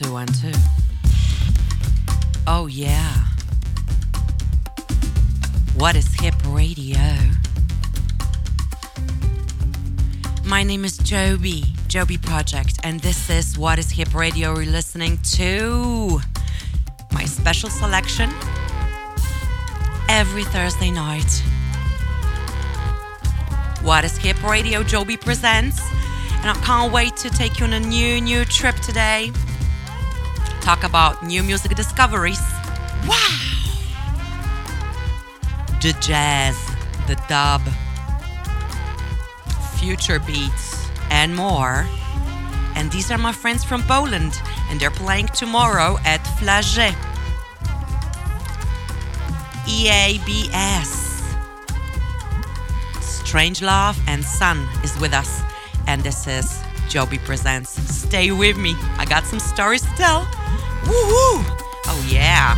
Two, one, two. Oh, yeah. What is hip radio? My name is Jobee, Jobee Project, and this is What is Hip Radio we're listening to. My special selection every Thursday night. What is Hip Radio Jobee presents, and I can't wait to take you on a new, new trip today. Talk about new music discoveries. Wow! The jazz, the dub, future beats, and more. And these are my friends from Poland, and they're playing tomorrow at Flagey. EABS. Strange Love and Sun is with us, and this is Jobee Presents. Stay with me, I got some stories to tell. Woohoo! Oh, yeah.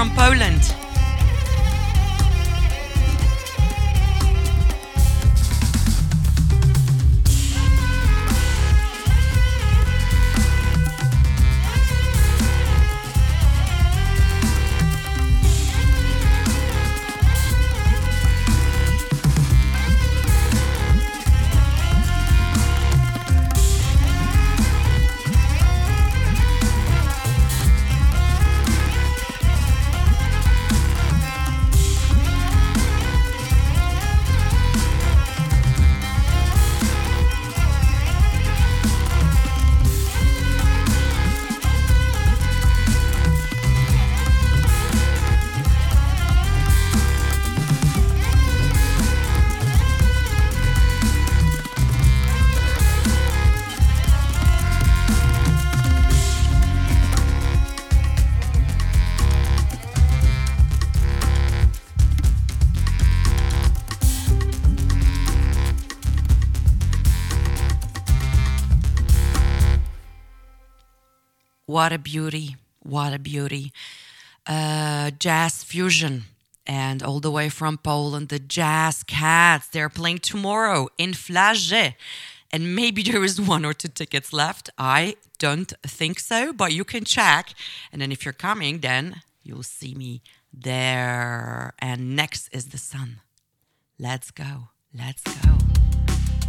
From Poland. What a beauty. What a beauty. Uh, jazz fusion. And all the way from Poland, the Jazz Cats. They're playing tomorrow in Flagey. And maybe there is one or two tickets left. I don't think so, but you can check. And then if you're coming, then you'll see me there. And next is the sun. Let's go. Let's go.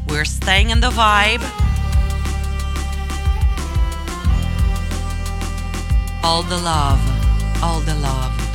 We're staying in the vibe. All the love, all the love.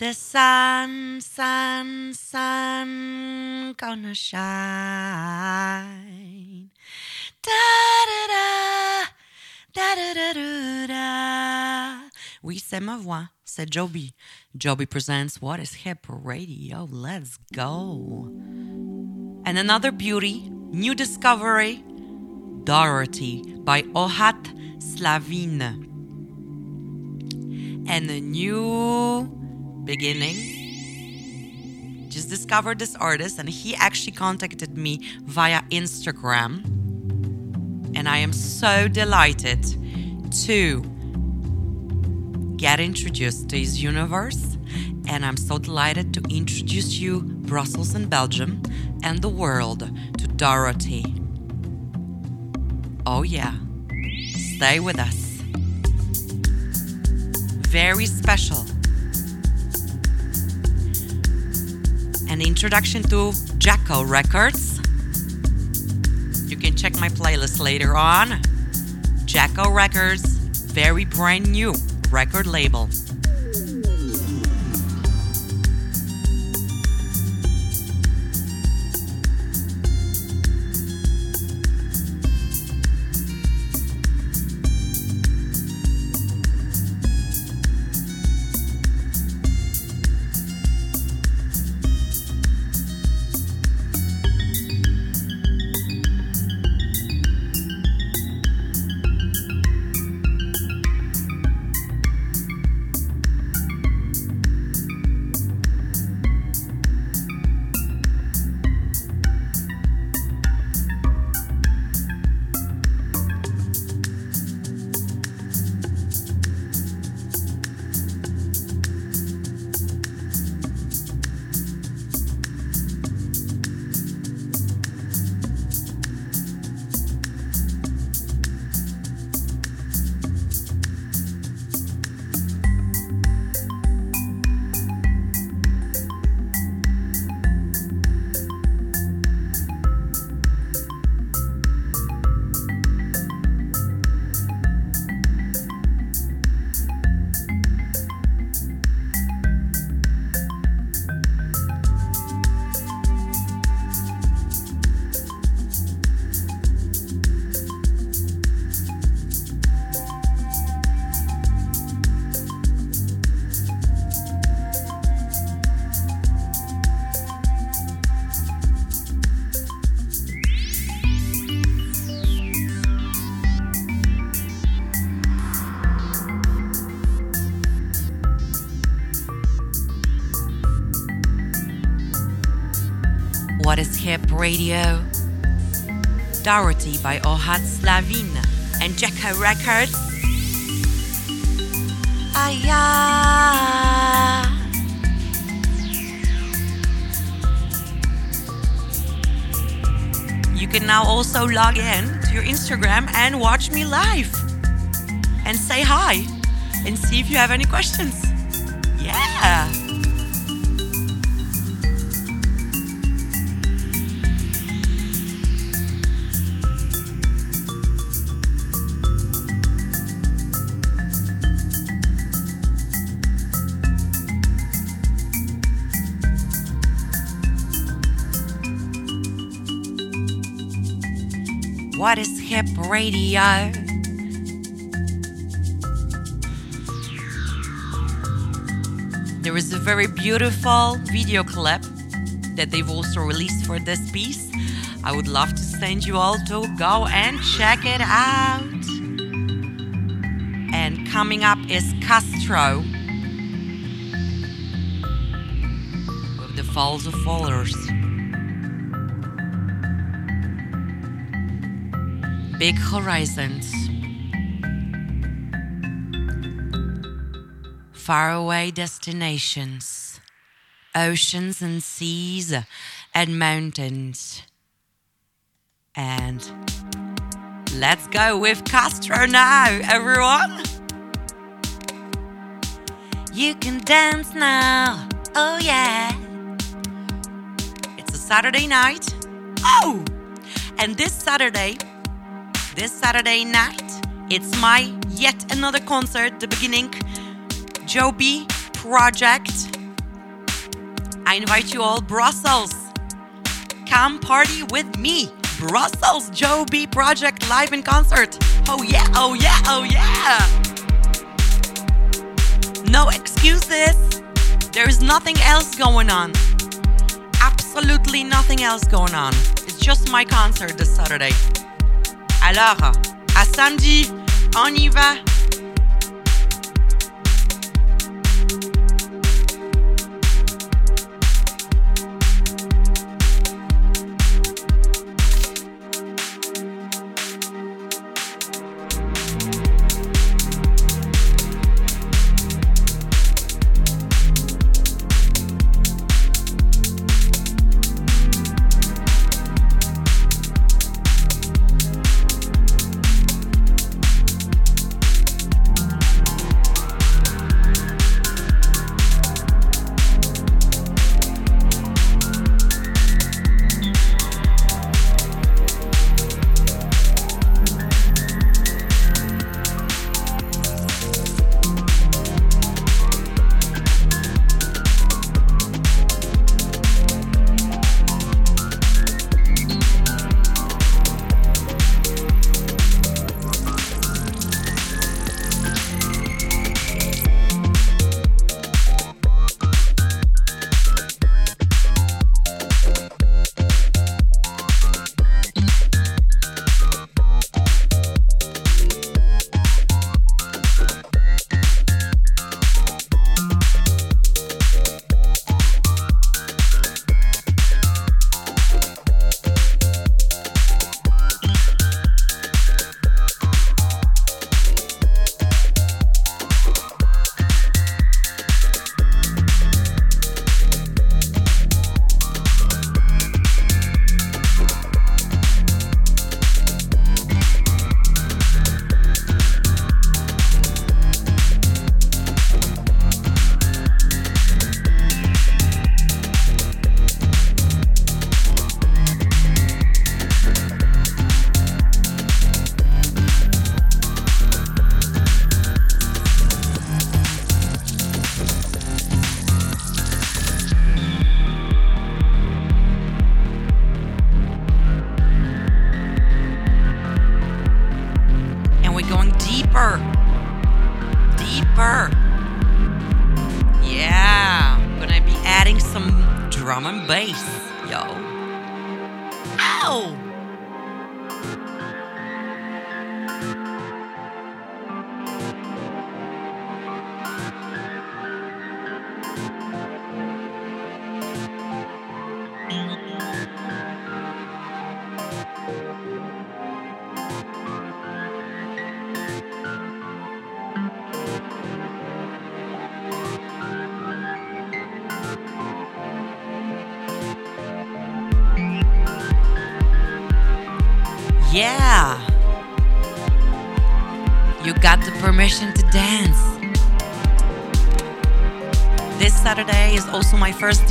The sun, sun, sun gonna shine. Da da da, da da da da da. Oui, c'est ma voix. C'est Joby. Jobee presents What is Hip Radio. Let's go. And another beauty, new discovery, Dorothy by Ohad Slavin. And a new beginning. Just discovered this artist, and he actually contacted me via Instagram. And I am so delighted to get introduced to his universe. And I'm so delighted to introduce you, Brussels and Belgium, and the world to Dorothy. Oh, yeah. Stay with us. Very special an introduction to Jacko Records. You can check my playlist later on. Jacko Records, very brand new record label. Radio? Dorothy by Ohad Slavin and Jacko Records. Aya. You can now also log in to your Instagram and watch me live and say hi and see if you have any questions. What is Hip Radio? There is a very beautiful video clip that they've also released for this piece. I would love to send you all to go and check it out. And coming up is Castro with the Falls of Fallers. Big Horizons. Faraway destinations, oceans and seas and mountains. And let's go with Castro now, everyone. You can dance now, oh yeah. It's a Saturday night. Oh! And this Saturday, this Saturday night, it's my yet another concert, the beginning Jobee project. I invite you all, Brussels. Come party with me. Brussels Jobee project live in concert. Oh yeah, oh yeah, oh yeah. No excuses. There's nothing else going on. Absolutely nothing else going on. It's just my concert this Saturday. Alors, à samedi, on y va.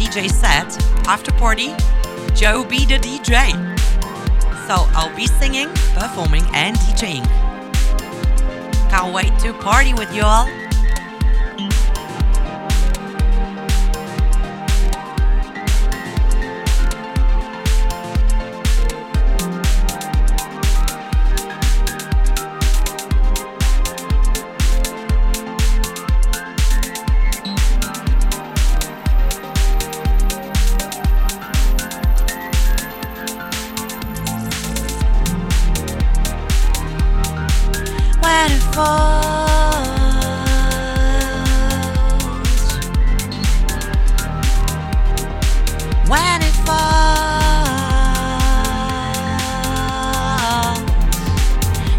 DJ set. After party, Joe be the DJ. So I'll be singing, performing, and DJing. Can't wait to party with you all. When it falls.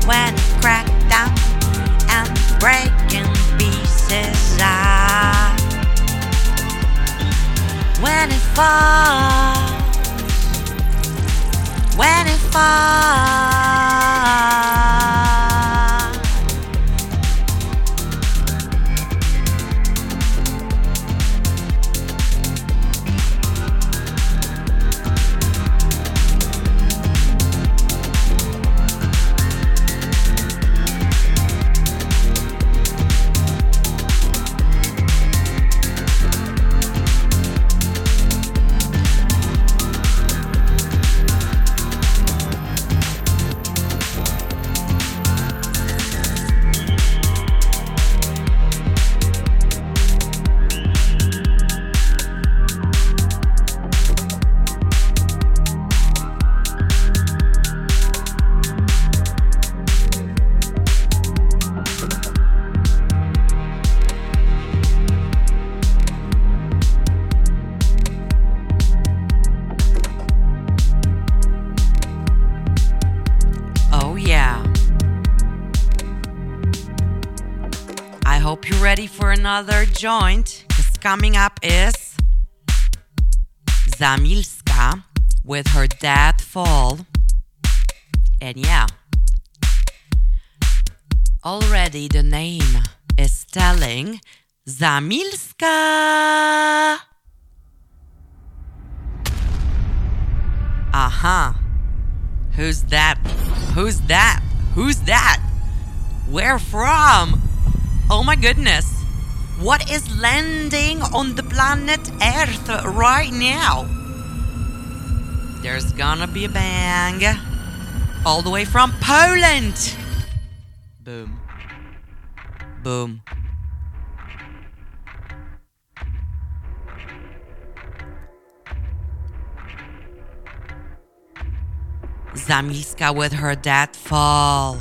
When it cracked down and breaking pieces I when it falls, when it falls. Joint. Because coming up is Zamilska with her Dad Fall. And yeah, already the name is telling Zamilska. Uh huh. Who's that? Who's that? Who's that? Where from? Oh my goodness. What is landing on the planet Earth right now? There's gonna be a bang. All the way from Poland. Boom. Boom. Zamilska with her dad fall.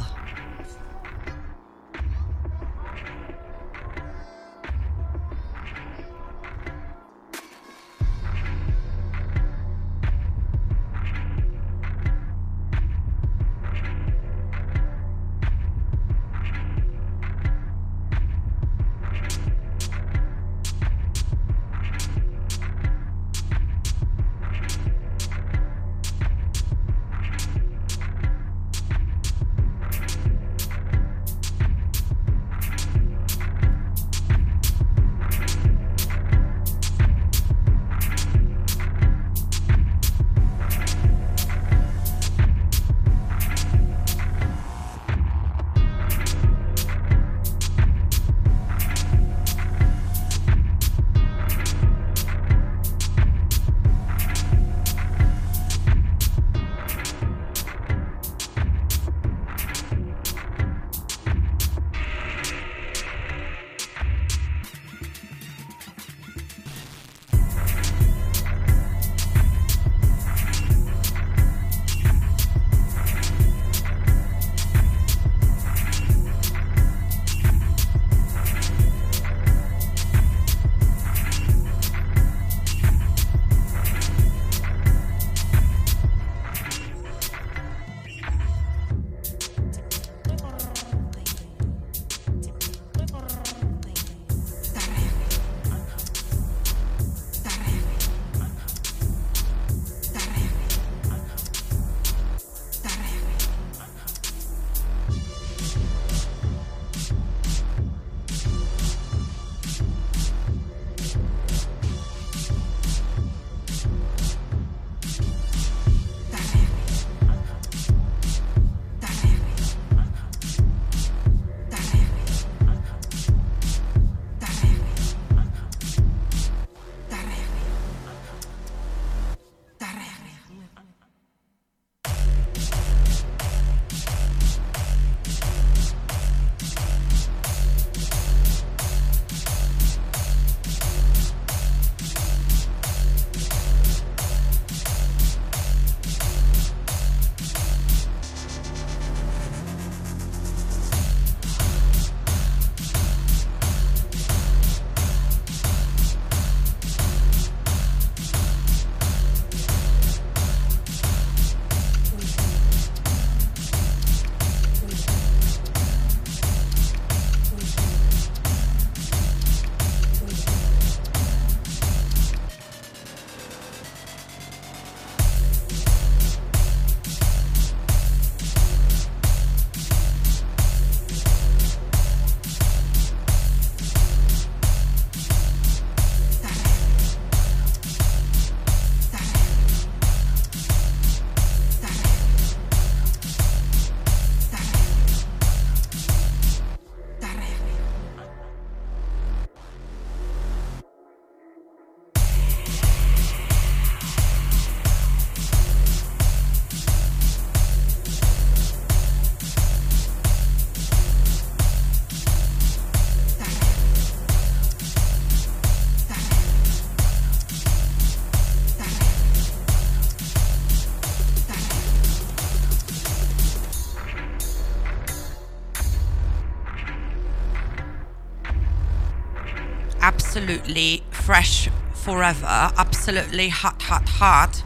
Absolutely fresh forever, absolutely hot, hot, hot,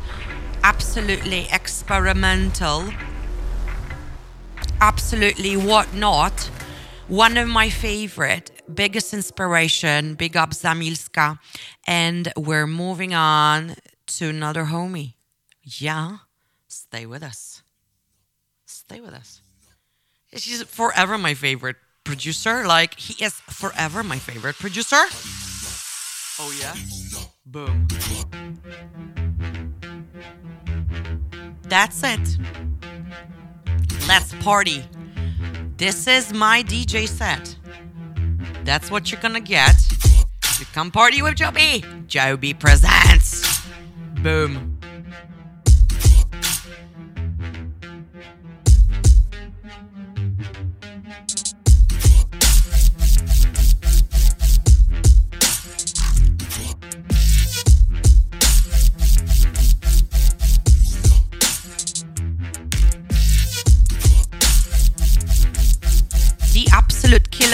absolutely experimental, absolutely whatnot. One of my favorite, biggest inspiration, big up Zamilska. And we're moving on to another homie. Yeah, stay with us. Stay with us. She's forever my favorite producer. Like, he is forever my favorite producer. Oh, yeah? Boom. That's it. Let's party. This is my DJ set. That's what you're gonna get. You come party with Jobee. Jobee presents. Boom.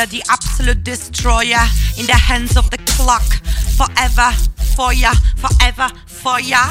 The absolute destroyer, in the hands of the clock. Forever for ya, forever for ya.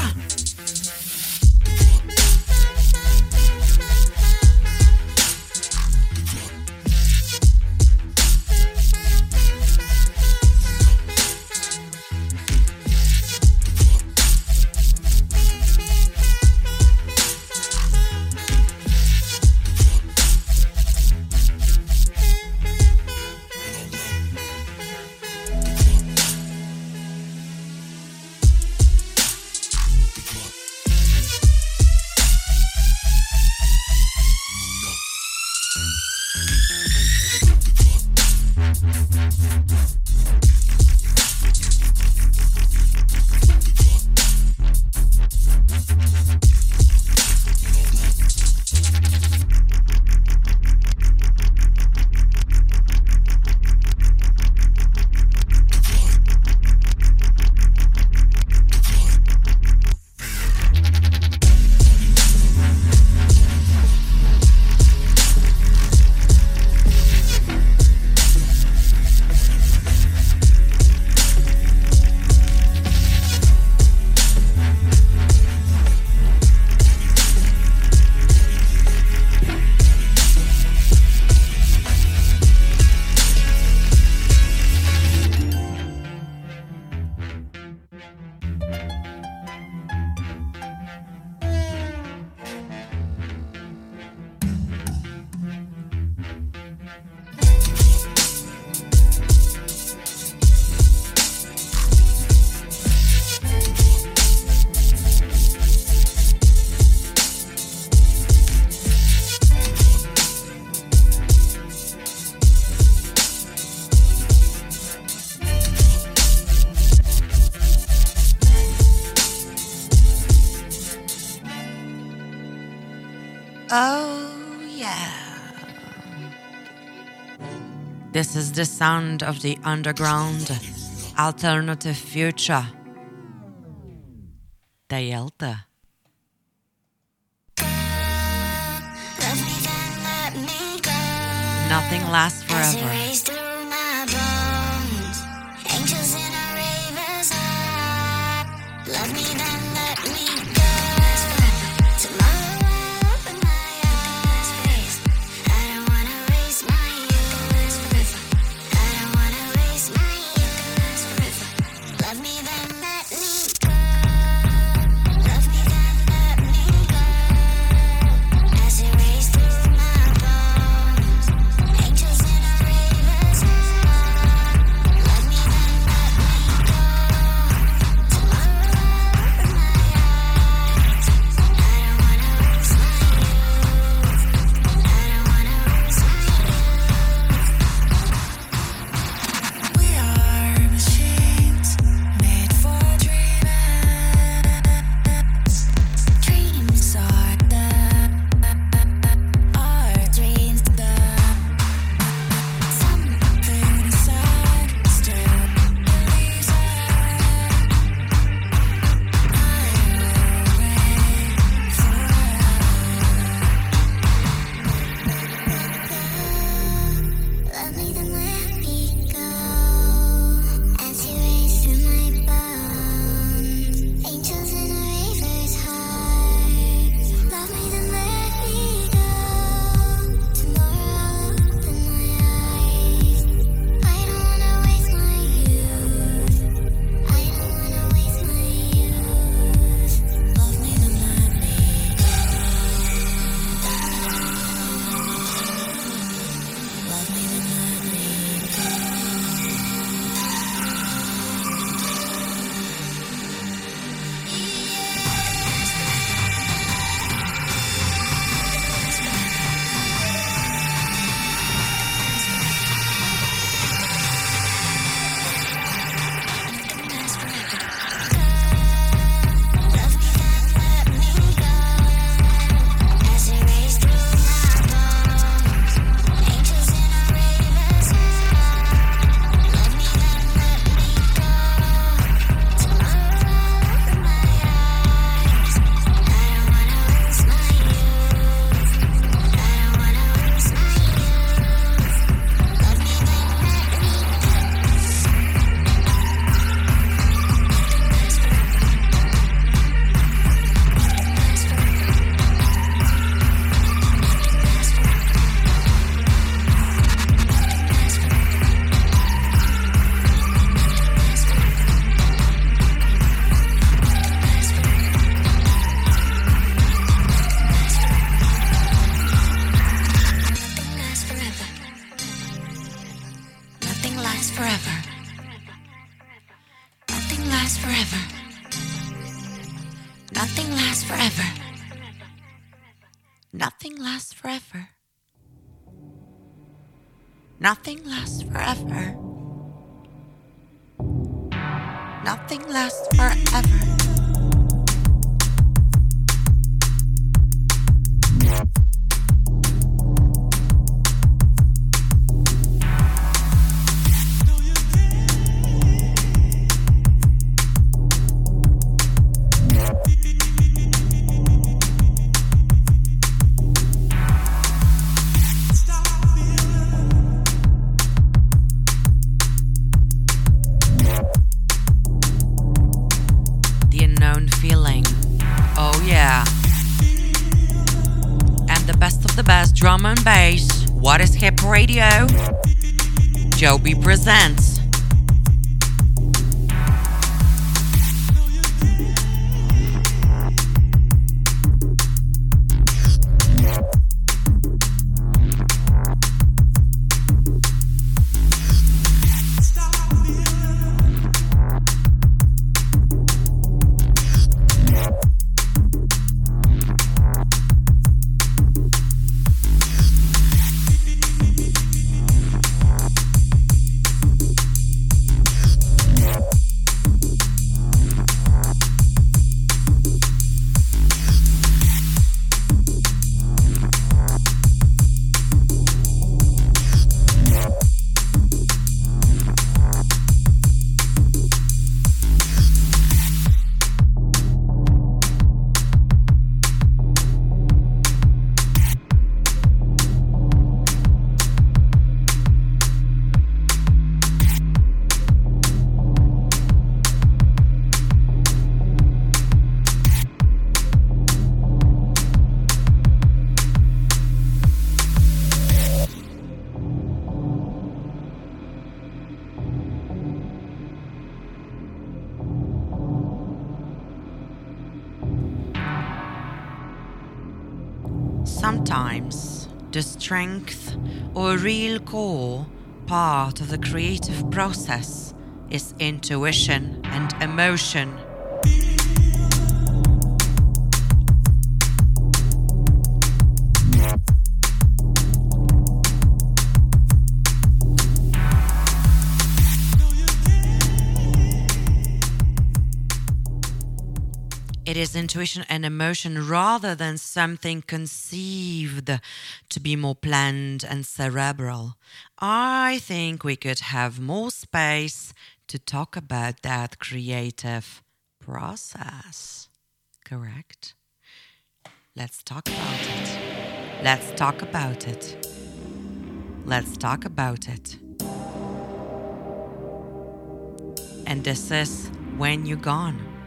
This is the sound of the underground alternative future. Delta. Nothing lasts forever. Nothing lasts forever. Nothing lasts forever. Nothing lasts forever. Jobee presents. Strength or real core part of the creative process is intuition and emotion. Is intuition and emotion rather than something conceived to be more planned and cerebral. I think we could have more space to talk about that creative process. Correct? Let's talk about it. Let's talk about it. Let's talk about it. And this is when you're gone.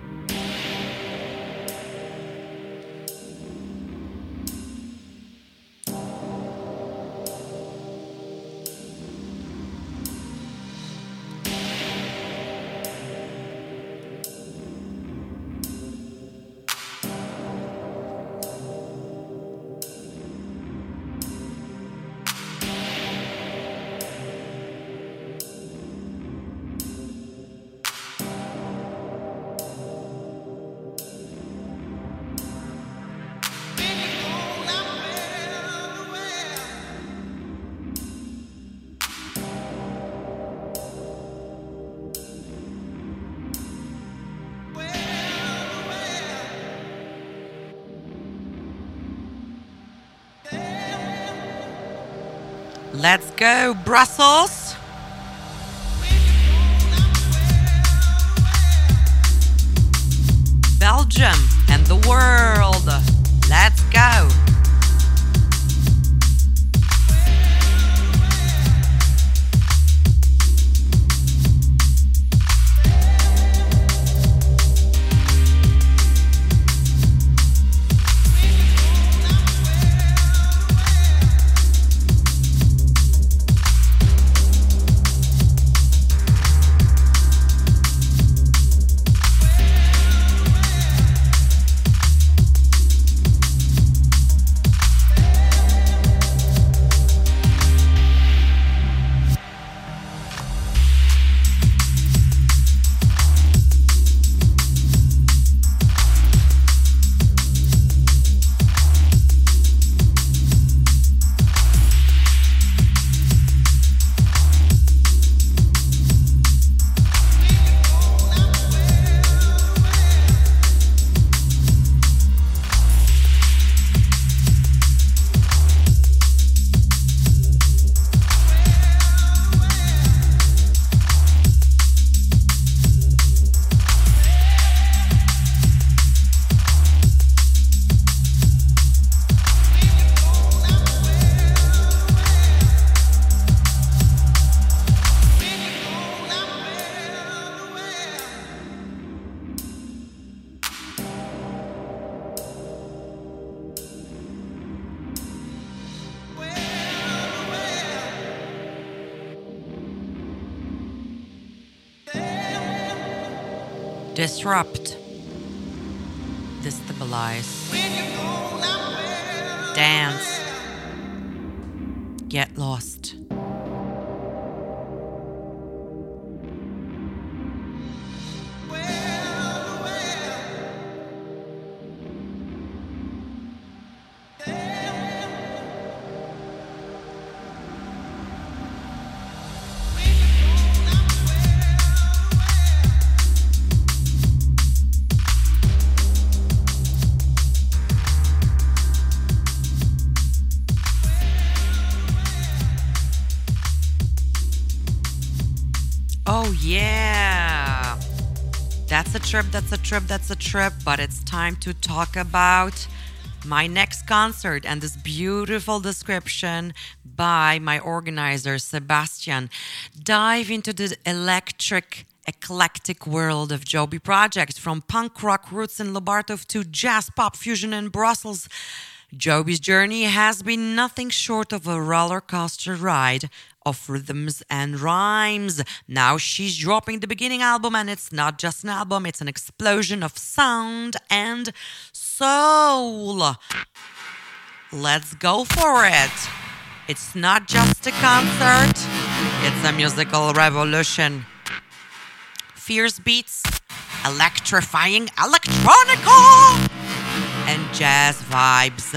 Let's go, Brussels! Belgium and the world. Let's go. Disrupt, destabilize, dance, get lost. Trip, that's a trip, that's a trip. But it's time to talk about my next concert and this beautiful description by my organizer, Sebastian. Dive into the electric, eclectic world of Jobee Project from punk rock roots in Lubartov to jazz pop fusion in Brussels. Jobee's journey has been nothing short of a roller coaster ride of rhythms and rhymes. Now she's dropping the beginning album, and it's not just an album, it's an explosion of sound and soul. Let's go for it. It's not just a concert, it's a musical revolution. Fierce beats, electrifying electronica, and jazz vibes.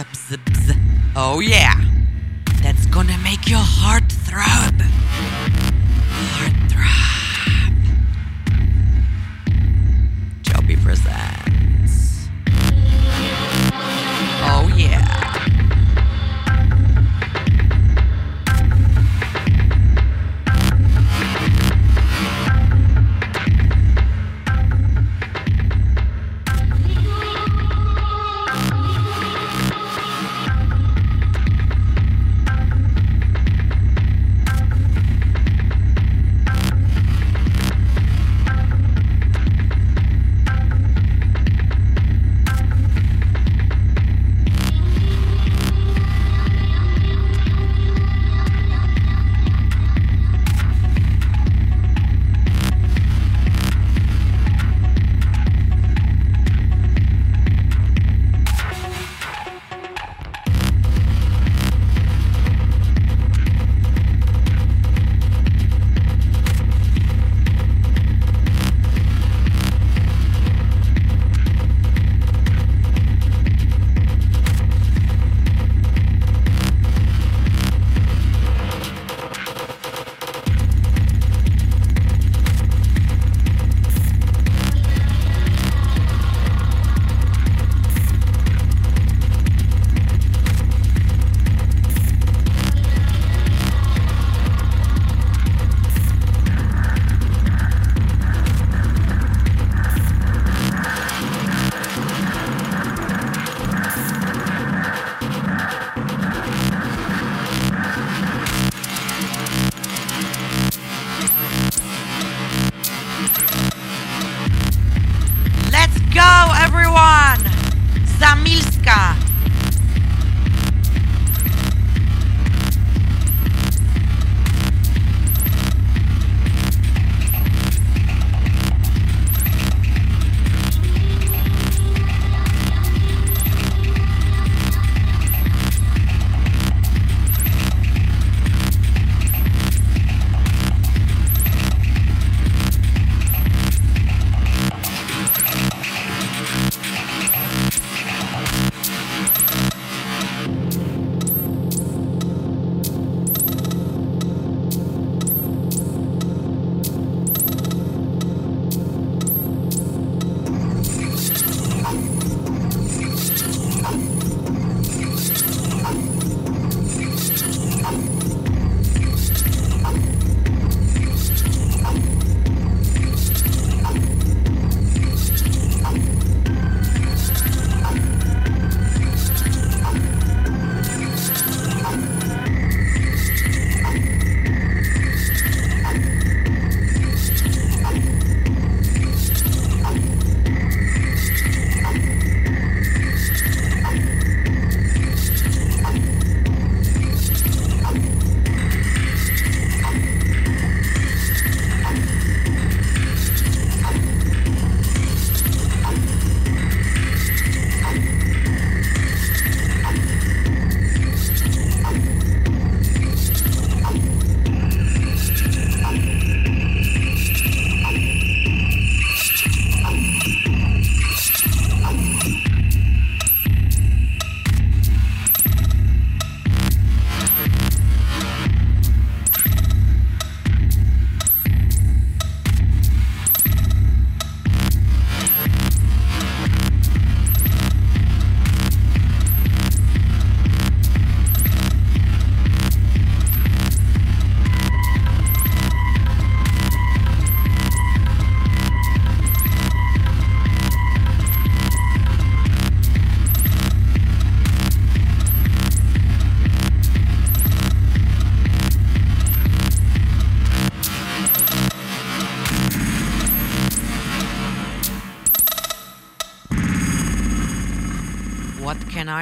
Oh, yeah. That's gonna make your heart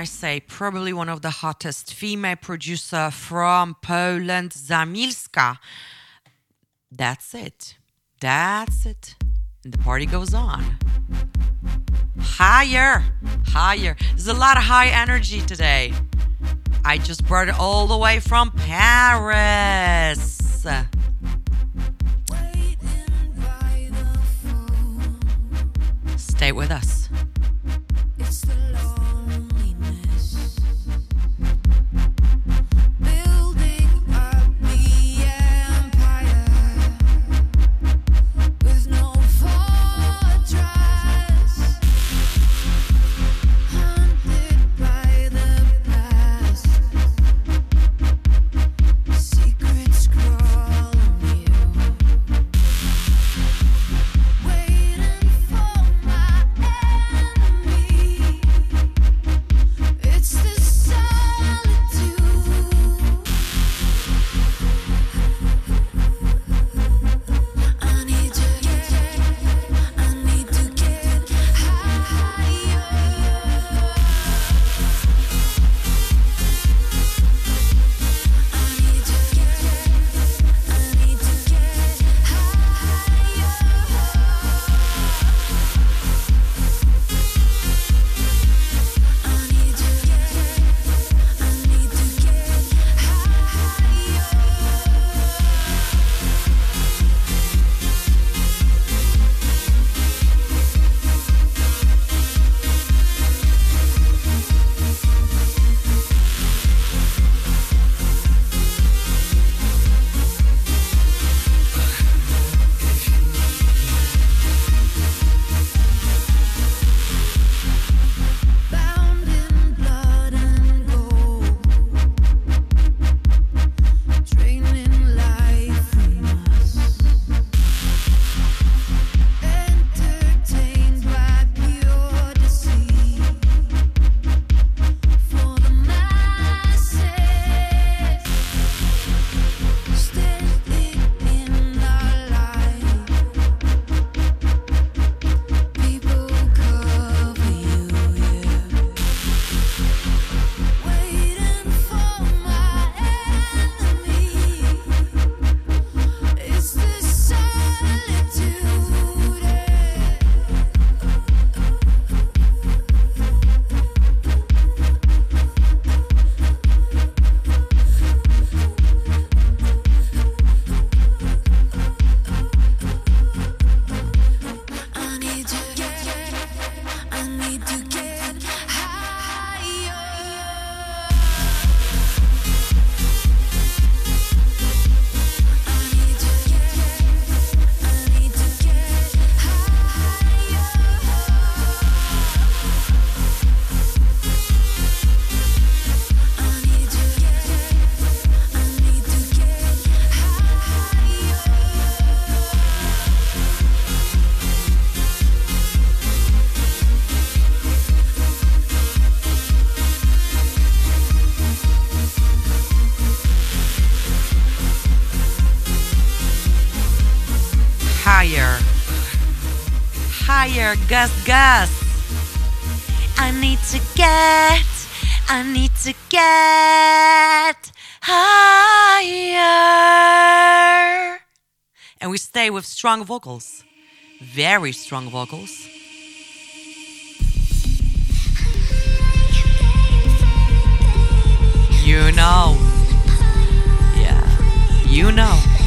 Say? Probably one of the hottest female producer from Poland, Zamilska. That's it. That's it. And the party goes on. Higher, higher. There's a lot of high energy today. I just brought it all the way from Paris. Stay with us. Gus Gus. I need to get, I need to get higher. And we stay with strong vocals, very strong vocals. You know. Yeah, you know.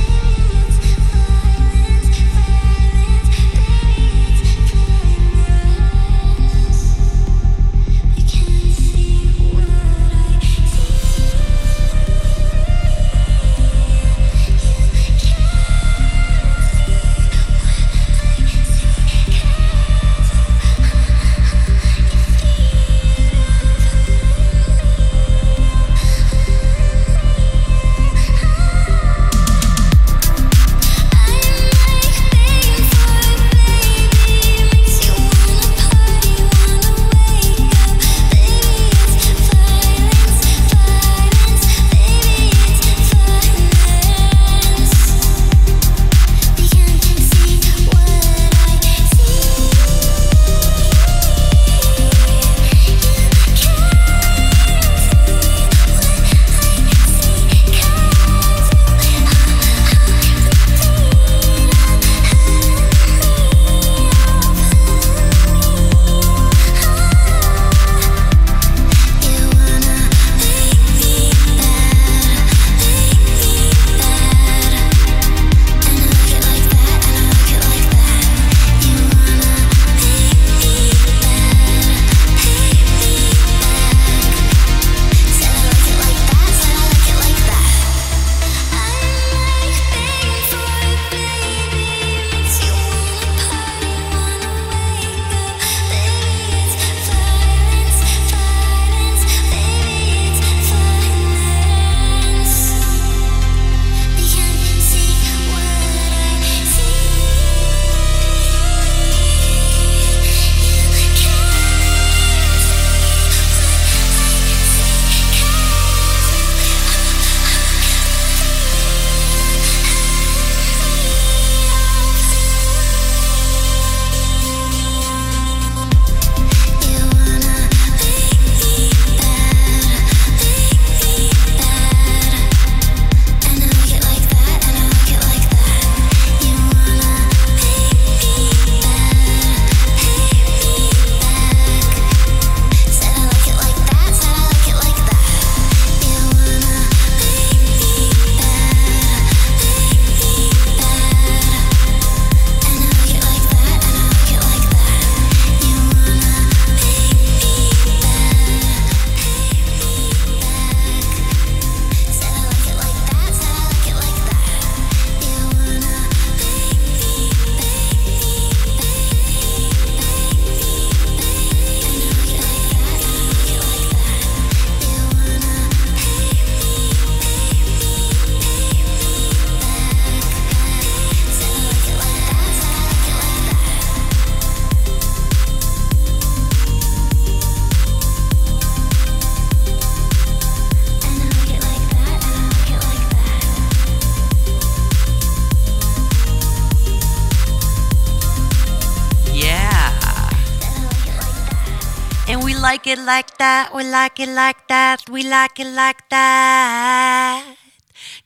Like it like that, we like it like that, we like it like that.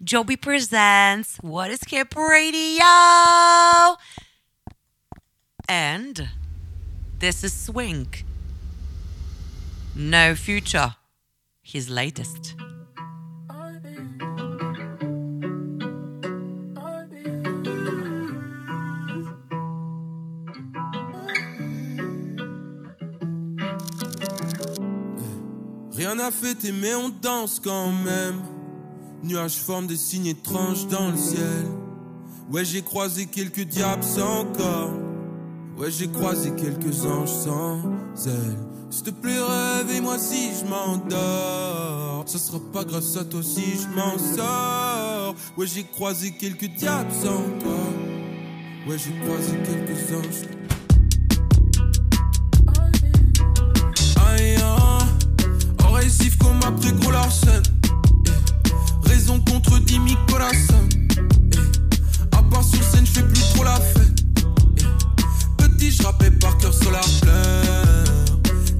Jobee presents What is Hip Radio? And this is Swing. No Future, his latest. Rien n'a fait mais on danse quand même. Nuages forment des signes étranges dans le ciel. Ouais, j'ai croisé quelques diables sans corps. Ouais, j'ai croisé quelques anges sans ailes. S'il te plaît, réveille-moi si je m'endors. Ce sera pas grâce à toi si je m'en sors. Ouais, j'ai croisé quelques diables sans corps. Ouais, j'ai croisé quelques anges. Récif comme après gros Larsen. Raison contre Dimi Corazon. À part sur scène, je fais plus trop la fête. Petit, je rappelle par cœur solar plein.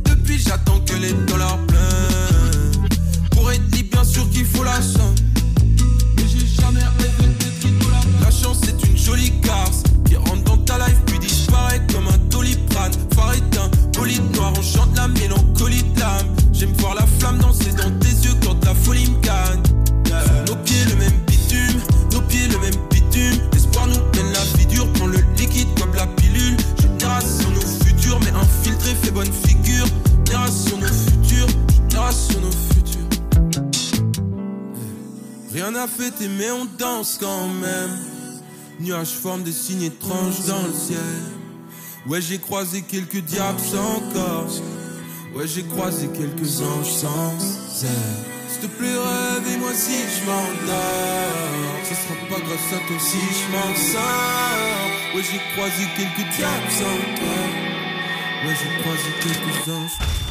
Depuis, j'attends que les dollars quand même. Nuages forment des signes étranges dans le ciel. Ouais, j'ai croisé quelques diables sans corps. Ouais, j'ai croisé quelques anges sans ailes. S'il te plaît, réveille-moi si je m'endors. Ce sera pas grâce à toi si je m'en sors. Ouais, j'ai croisé quelques diables sans corps. Ouais, j'ai croisé quelques anges.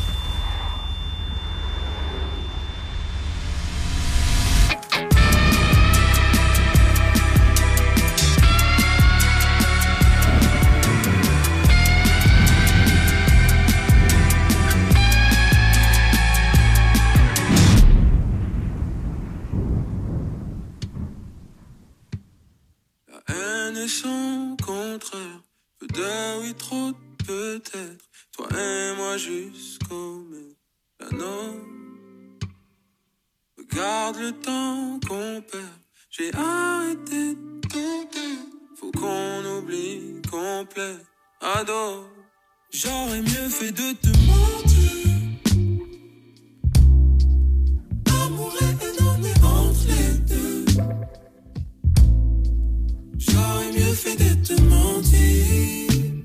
Fait de te mentir.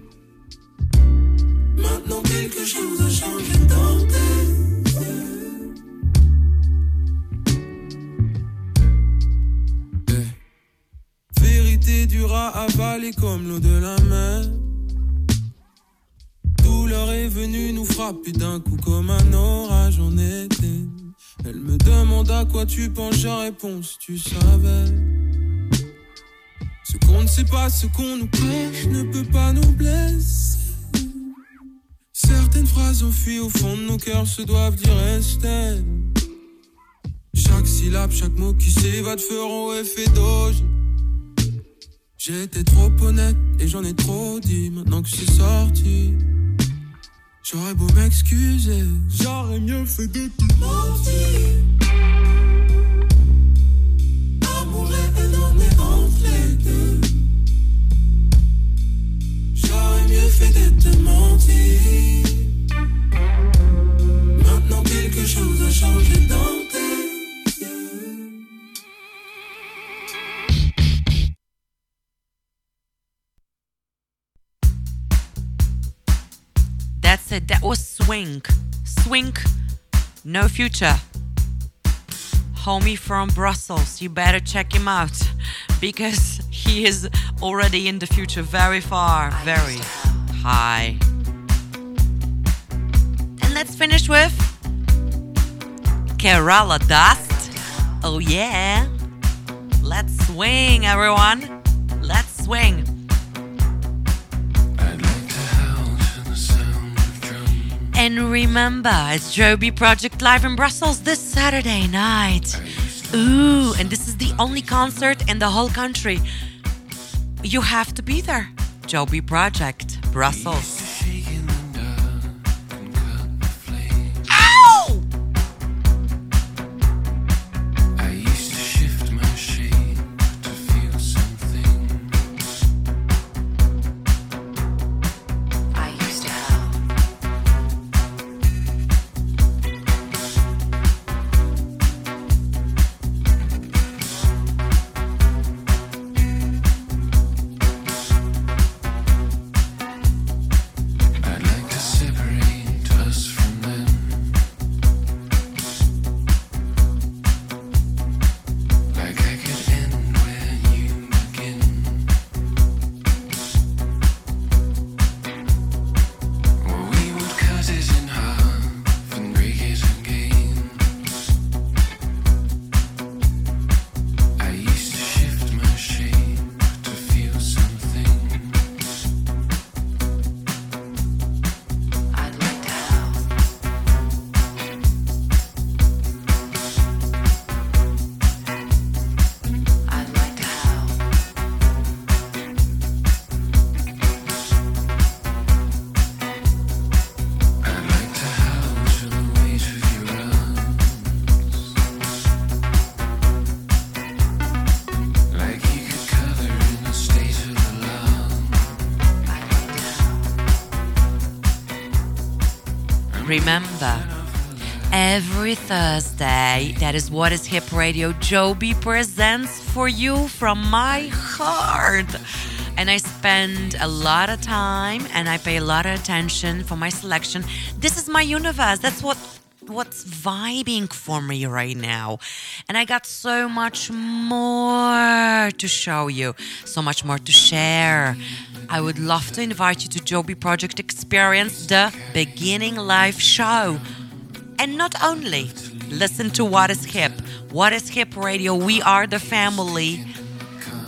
Maintenant quelque chose a changé dans tes yeux. Eh. Vérité dure à avaler comme l'eau de la mer. Douleur est venue nous frapper d'un coup comme un orage en été. Elle me demande à quoi tu penses, je réponds si tu savais. Qu'on ne sait pas, ce qu'on nous cache ne peut pas nous blesser. Certaines phrases enfuient au fond de nos cœurs se doivent dire rester. Chaque syllabe, chaque mot qui s'évade feront effet d'oge. J'étais trop honnête et j'en ai trop dit maintenant que c'est sorti. J'aurais beau m'excuser, j'aurais mieux fait de te mentir. Fait de te mentir. Maintenant quelque chose a changé dans tes yeux. That's it. That was Swing. Swing, no future. Homie from Brussels. You better check him out because he is already in the future very far, very high. And let's finish with Kerala Dust. Oh, yeah. Let's swing, everyone. Let's swing. And remember, it's Jobee Project Live in Brussels this Saturday night. Ooh, and this is the only concert in the whole country. You have to be there. Jobee Project, Brussels. Thursday, that is What is Hip Radio, Jobee presents for you from my heart. And I spend a lot of time and I pay a lot of attention for my selection. This is my universe. That's what what's vibing for me right now. And I got so much more to show you, so much more to share. I would love to invite you to Jobee Project Experience, the beginning live show. And not only listen to What is Hip, What is Hip Radio, we are the family.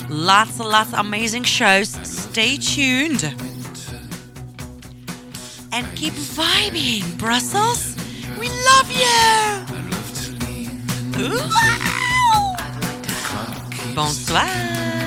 Lots and lots of amazing shows. Stay tuned. And keep vibing, Brussels. We love you. Bonsoir.